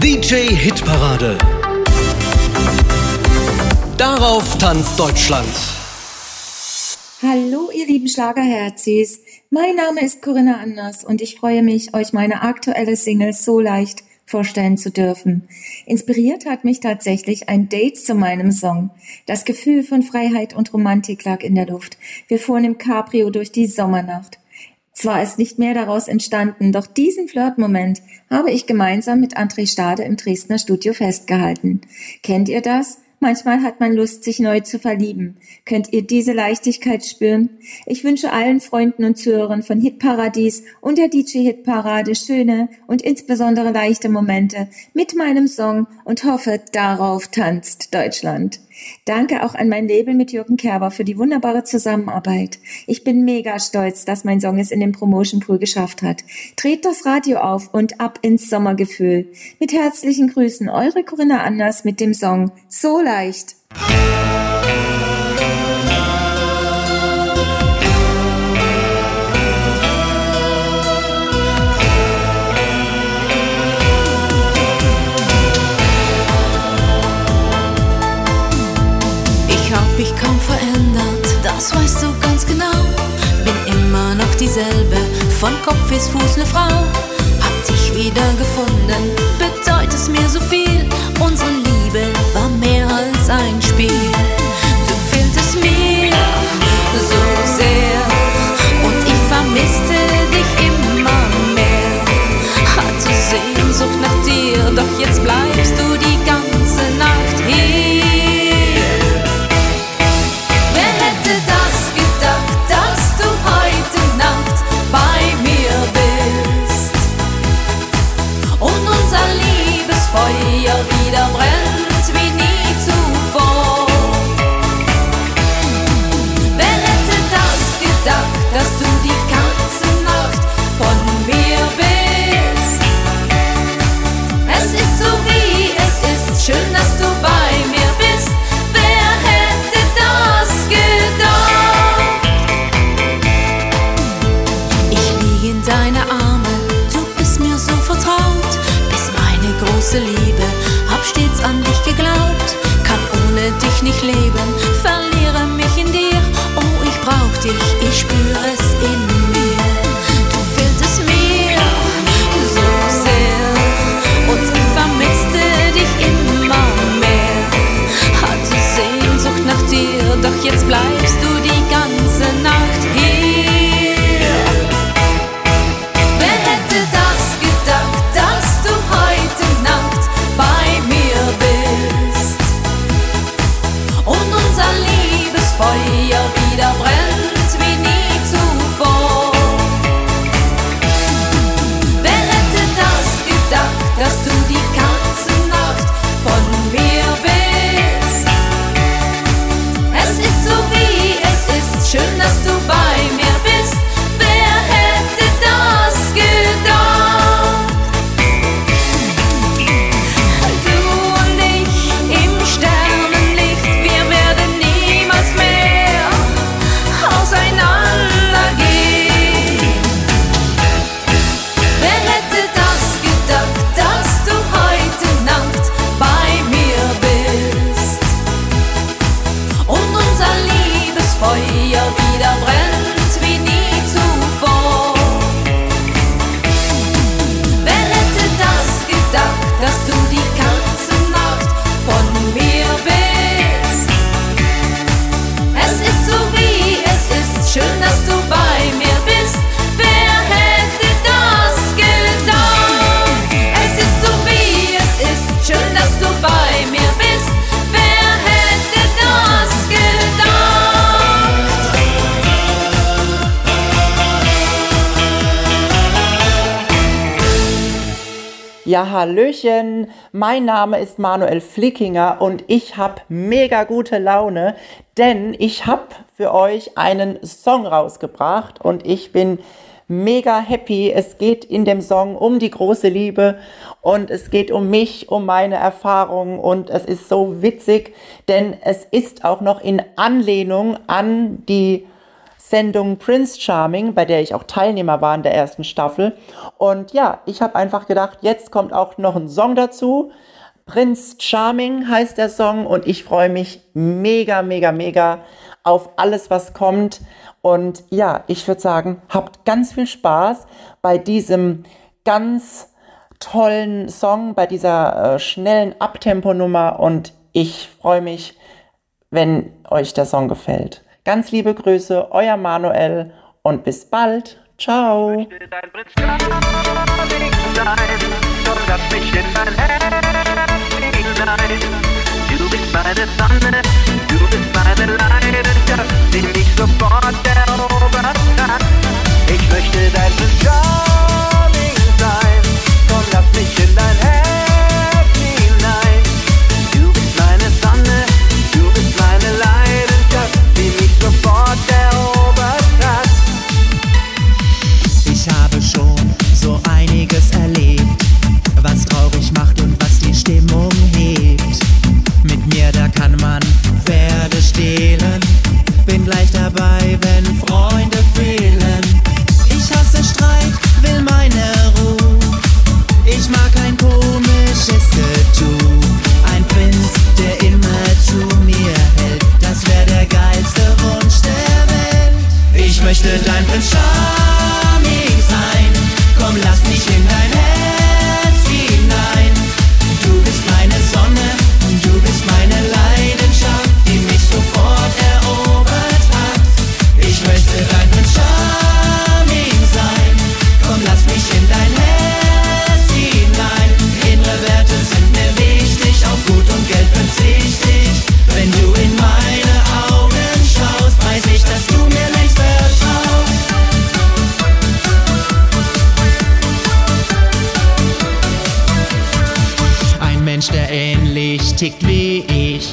DJ Hitparade. Darauf tanzt Deutschland. Hallo, ihr lieben Schlagerherzis. Mein Name ist Corinna Anders und ich freue mich, euch meine aktuelle Single So leicht vorstellen zu dürfen. Inspiriert hat mich tatsächlich ein Date zu meinem Song. Das Gefühl von Freiheit und Romantik lag in der Luft. Wir fuhren im Cabrio durch die Sommernacht. Zwar ist nicht mehr daraus entstanden, doch diesen Flirtmoment habe ich gemeinsam mit André Stade im Dresdner Studio festgehalten. Kennt ihr das? Manchmal hat man Lust, sich neu zu verlieben. Könnt ihr diese Leichtigkeit spüren? Ich wünsche allen Freunden und Zuhörern von Hitparadies und der DJ Hitparade schöne und insbesondere leichte Momente mit meinem Song und hoffe, darauf tanzt Deutschland. Danke auch an mein Label mit Jürgen Kerber für die wunderbare Zusammenarbeit. Ich bin mega stolz, dass mein Song es in den Promotion Pool geschafft hat. Dreht das Radio auf und ab ins Sommergefühl. Mit herzlichen Grüßen, eure Corinna Anders mit dem Song So leicht. Bis Fuß ne Frau. Hab dich wieder gefunden, bedeutet mir so viel. Ja, Hallöchen, mein Name ist Manuel Flickinger und ich habe mega gute Laune, denn ich habe für euch einen Song rausgebracht und ich bin mega happy. Es geht in dem Song um die große Liebe und es geht um mich, um meine Erfahrungen und es ist so witzig, denn es ist auch noch in Anlehnung an die Sendung Prince Charming, bei der ich auch Teilnehmer war in der ersten Staffel. Und ja, ich habe einfach gedacht, jetzt kommt auch noch ein Song dazu. Prince Charming heißt der Song und ich freue mich mega, mega, mega auf alles, was kommt. Und ja, ich würde sagen, habt ganz viel Spaß bei diesem ganz tollen Song, bei dieser äh, schnellen Abtemponummer und ich freue mich, wenn euch der Song gefällt. Ganz liebe Grüße, euer Manuel und bis bald. Ciao. Tickt wie ich,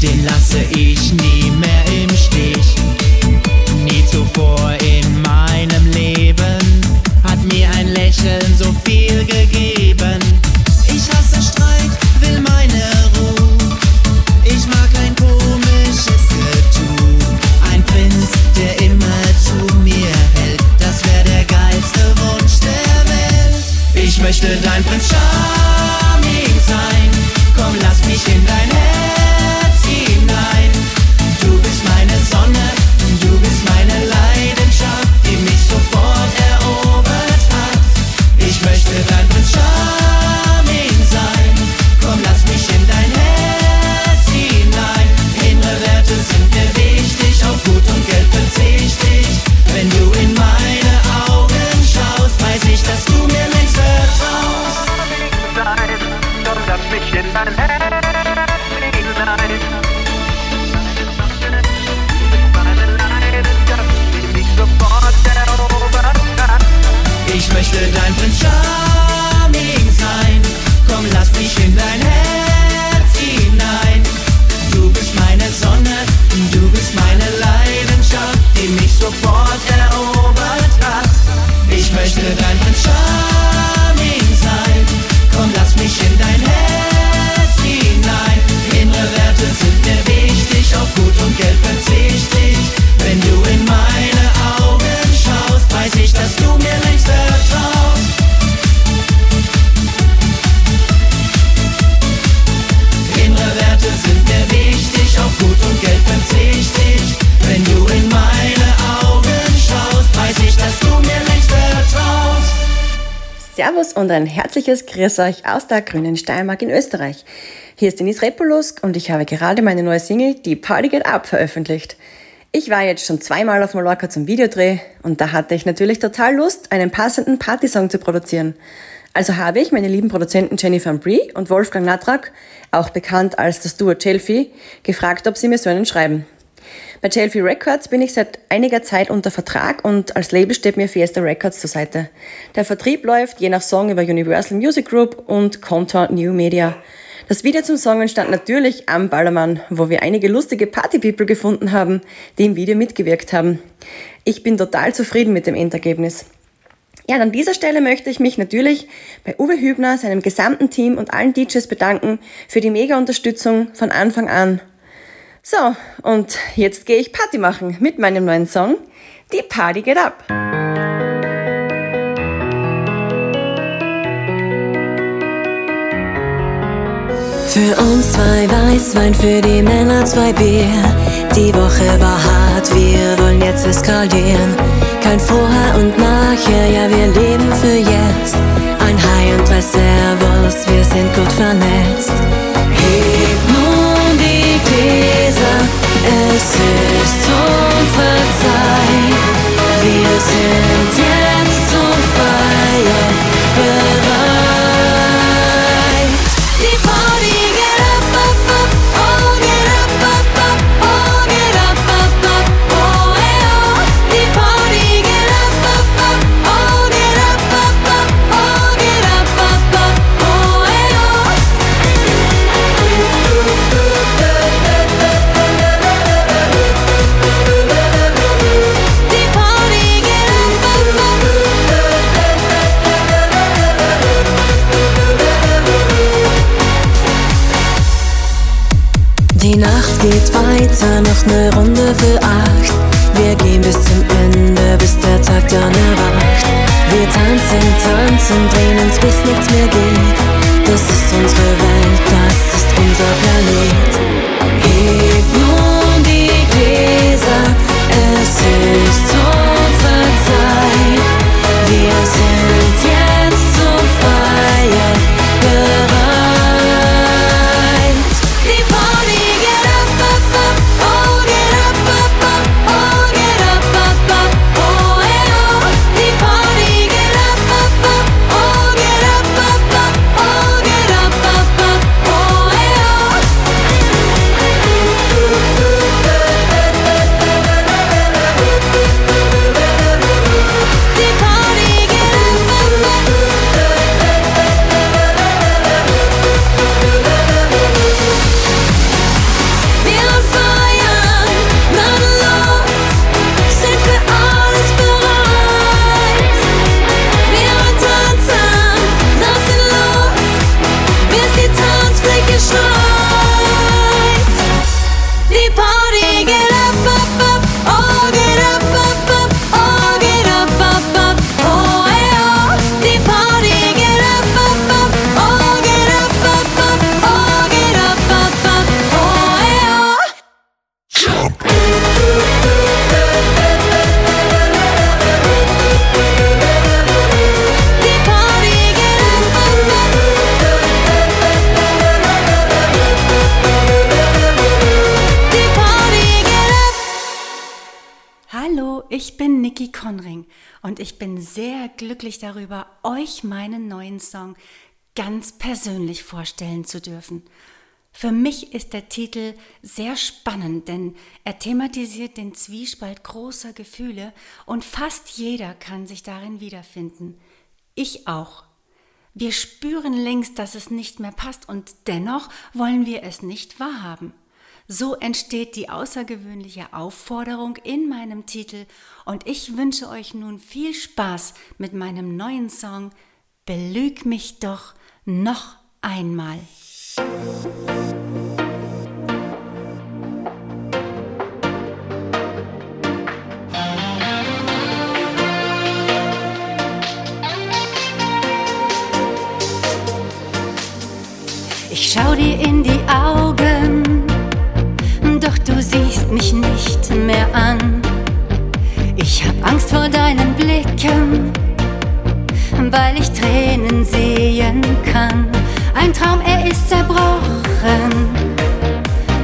den lasse ich nie mehr im Stich. Nie zuvor in meinem Leben hat mir ein Lächeln so viel gegeben. Ich hasse Streit, will meine Ruhe. Ich mag ein komisches Getue. Ein Prinz, der immer zu mir hält. Das wäre der geilste Wunsch der Welt. Ich möchte dein Prinz Charming sein. me Servus und ein herzliches Grüß euch aus der grünen Steiermark in Österreich. Hier ist Denise Repolusk und ich habe gerade meine neue Single Die Party Get Up veröffentlicht. Ich war jetzt schon zweimal auf Mallorca zum Videodreh und da hatte ich natürlich total Lust, einen passenden Partysong zu produzieren. Also habe ich meine lieben Produzenten Jennifer Brie und Wolfgang Natrak, auch bekannt als das Duo Chelsea, gefragt, ob sie mir so einen schreiben. Bei Chelsea Records bin ich seit einiger Zeit unter Vertrag und als Label steht mir Fiesta Records zur Seite. Der Vertrieb läuft je nach Song über Universal Music Group und Contour New Media. Das Video zum Song entstand natürlich am Ballermann, wo wir einige lustige Party-People gefunden haben, die im Video mitgewirkt haben. Ich bin total zufrieden mit dem Endergebnis. Ja, an dieser Stelle möchte ich mich natürlich bei Uwe Hübner, seinem gesamten Team und allen DJs bedanken für die mega Unterstützung von Anfang an. So, und jetzt gehe ich Party machen mit meinem neuen Song, Die Party geht ab. Für uns zwei Weißwein, für die Männer zwei Bier. Die Woche war hart, wir wollen jetzt eskalieren. Kein Vorher und Nachher, ja, wir leben für jetzt. Ein Hai und drei Servus, wir sind gut vernetzt. Nacht geht weiter, noch ne Runde für acht. Wir gehen bis zum Ende, bis der Tag dann erwacht. Wir tanzen, tanzen, drehen uns bis nichts mehr geht. Das ist unsere Welt, das ist unser Planet. Heb und ich bin sehr glücklich darüber, euch meinen neuen Song ganz persönlich vorstellen zu dürfen. Für mich ist der Titel sehr spannend, denn er thematisiert den Zwiespalt großer Gefühle und fast jeder kann sich darin wiederfinden. Ich auch. Wir spüren längst, dass es nicht mehr passt und dennoch wollen wir es nicht wahrhaben. So entsteht die außergewöhnliche Aufforderung in meinem Titel und ich wünsche euch nun viel Spaß mit meinem neuen Song Belüg mich doch noch einmal. Ich schau dir in die mich nicht mehr an. Ich hab Angst vor deinen Blicken, weil ich Tränen sehen kann. Ein Traum, er ist zerbrochen.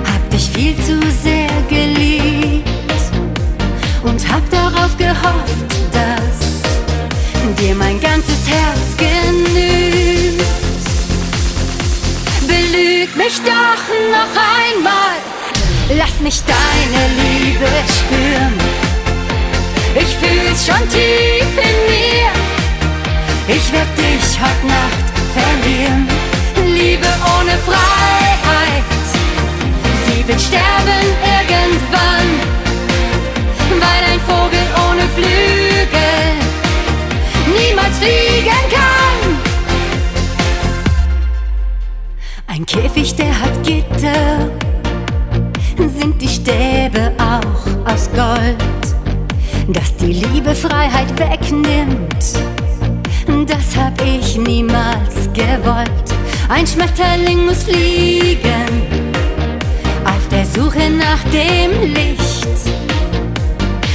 Hab dich viel zu sehr geliebt und hab darauf gehofft, dass dir mein ganzes Herz genügt. Belüg mich doch noch einmal, lass mich deine Liebe spüren. Ich fühl's schon tief in mir, ich werd dich heut Nacht verlieren. Liebe ohne Freiheit, sie wird sterben irgendwann, weil ein Vogel ohne Flügel niemals fliegen kann. Ein Käfig, der hat Gitter, sind die Stäbe auch aus Gold, dass die Liebe Freiheit wegnimmt. Das hab ich niemals gewollt. Ein Schmetterling muss fliegen, auf der Suche nach dem Licht.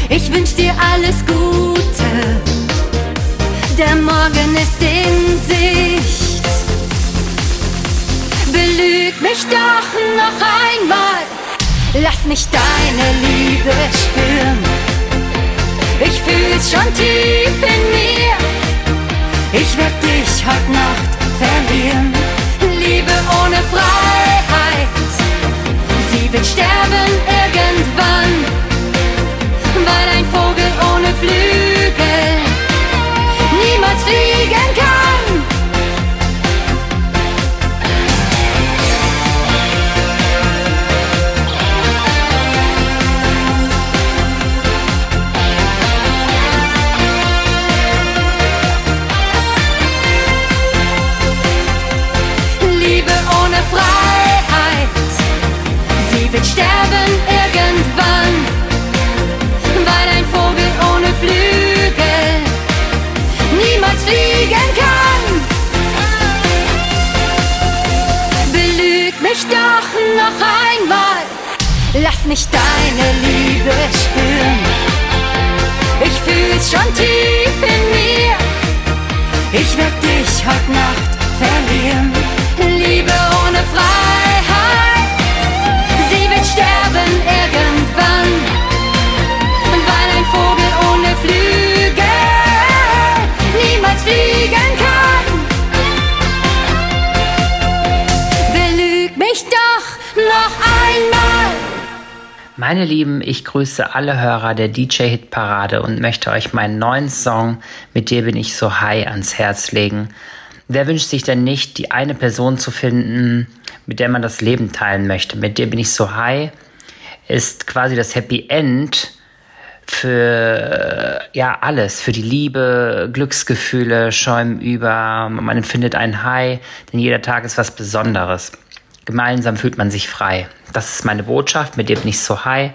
Ich wünsch dir alles Gute der Morgen ist in Sicht. Belüg mich doch noch einmal. Lass mich deine Liebe spüren. Ich fühl's schon tief in mir. Ich werd dich heute Nacht verlieren. Liebe ohne Freiheit. Sie wird sterben irgendwann. Meine Lieben, ich grüße alle Hörer der DJ-Hit-Parade und möchte euch meinen neuen Song Mit dir bin ich so high ans Herz legen. Wer wünscht sich denn nicht, die eine Person zu finden, mit der man das Leben teilen möchte? Mit dir bin ich so high ist quasi das Happy End für äh, ja alles, für die Liebe, Glücksgefühle schäumen über, man empfindet einen High, denn jeder Tag ist was Besonderes. Gemeinsam fühlt man sich frei. Das ist meine Botschaft, mit dir bin ich so high,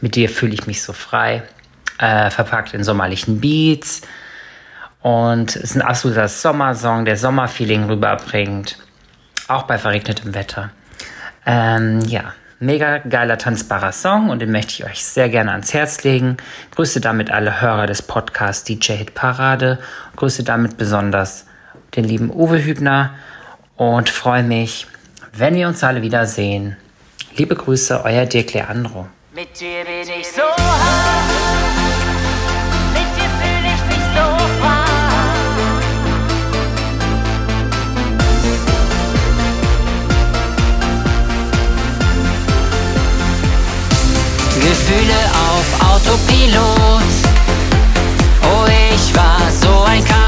mit dir fühle ich mich so frei, äh, verpackt in sommerlichen Beats und es ist ein absoluter Sommersong, der Sommerfeeling rüberbringt, auch bei verregnetem Wetter. Ähm, ja, mega geiler, tanzbarer Song und den möchte ich euch sehr gerne ans Herz legen. Grüße damit alle Hörer des Podcasts DJ Hit Parade. Grüße damit besonders den lieben Uwe Hübner und freue mich, wenn wir uns alle wiedersehen. Liebe Grüße, euer Dirk Leandro. Mit dir bin ich so high. Mit dir fühle ich mich so frei. Gefühle auf Autopilot. Oh, ich war so ein Chaos.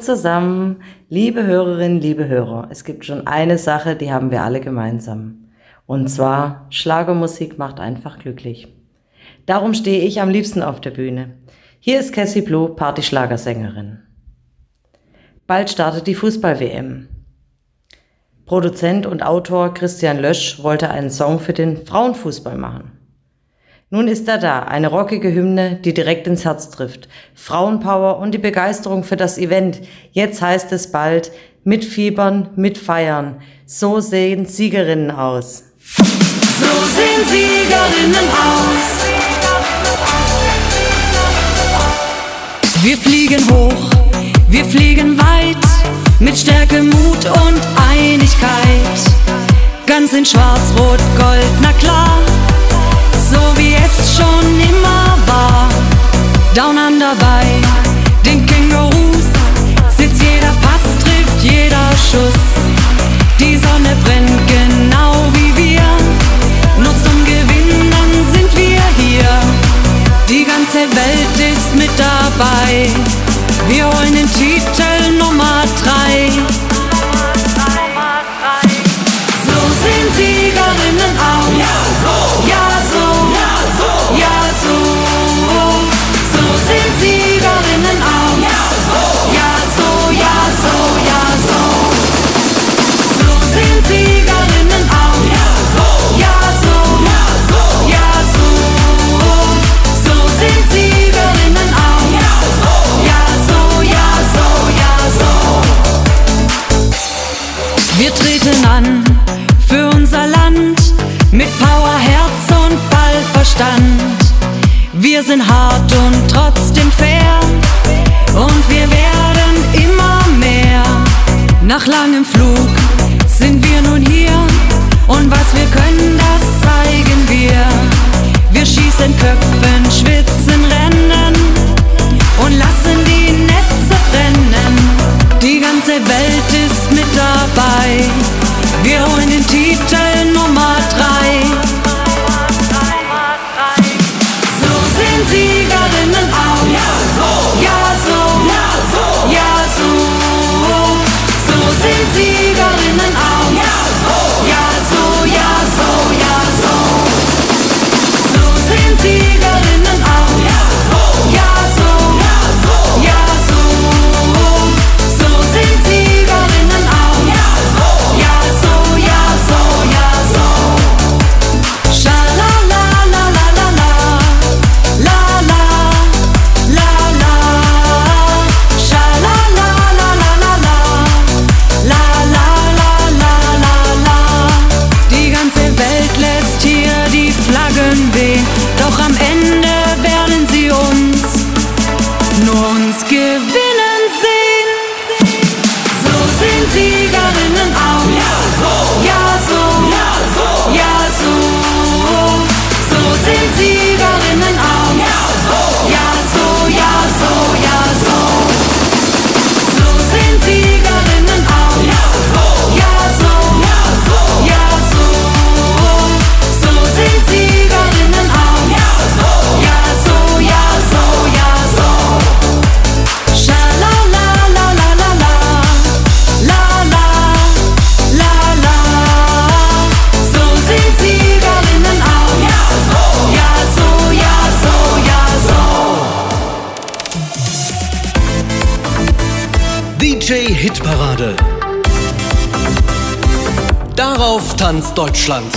Zusammen, liebe Hörerinnen, liebe Hörer. Es gibt schon eine Sache, die haben wir alle gemeinsam. Und zwar, Schlagermusik macht einfach glücklich. Darum stehe ich am liebsten auf der Bühne. Hier ist Cassie Blue, Partyschlagersängerin. Bald startet die Fußball-WM. Produzent und Autor Christian Lösch wollte einen Song für den Frauenfußball machen. Nun ist er da, eine rockige Hymne, die direkt ins Herz trifft. Frauenpower und die Begeisterung für das Event. Jetzt heißt es bald, mitfiebern, mitfeiern. So sehen Siegerinnen aus. So sehen Siegerinnen aus. Wir fliegen hoch, wir fliegen weit, mit Stärke, Mut und Einigkeit. Ganz in Schwarz, Rot, Gold, na klar so wie es schon immer war. Down under bei den Kängurus sitzt jeder Pass, trifft jeder Schuss. Die Sonne brennt genau wie wir, nur zum Gewinnen sind wir hier. Die ganze Welt ist mit dabei, Wir sind hart und trotzdem fair und wir werden immer mehr. Nach langem Flug sind wir nun hier und was wir können, das zeigen wir. Wir schießen Köpfen, schwitzen, rennen und lassen die Netze brennen. Die ganze Welt ist mit dabei. Wir holen den Titel Nummer Sehen Siegerinnen aus. Hitparade. Darauf tanzt Deutschland.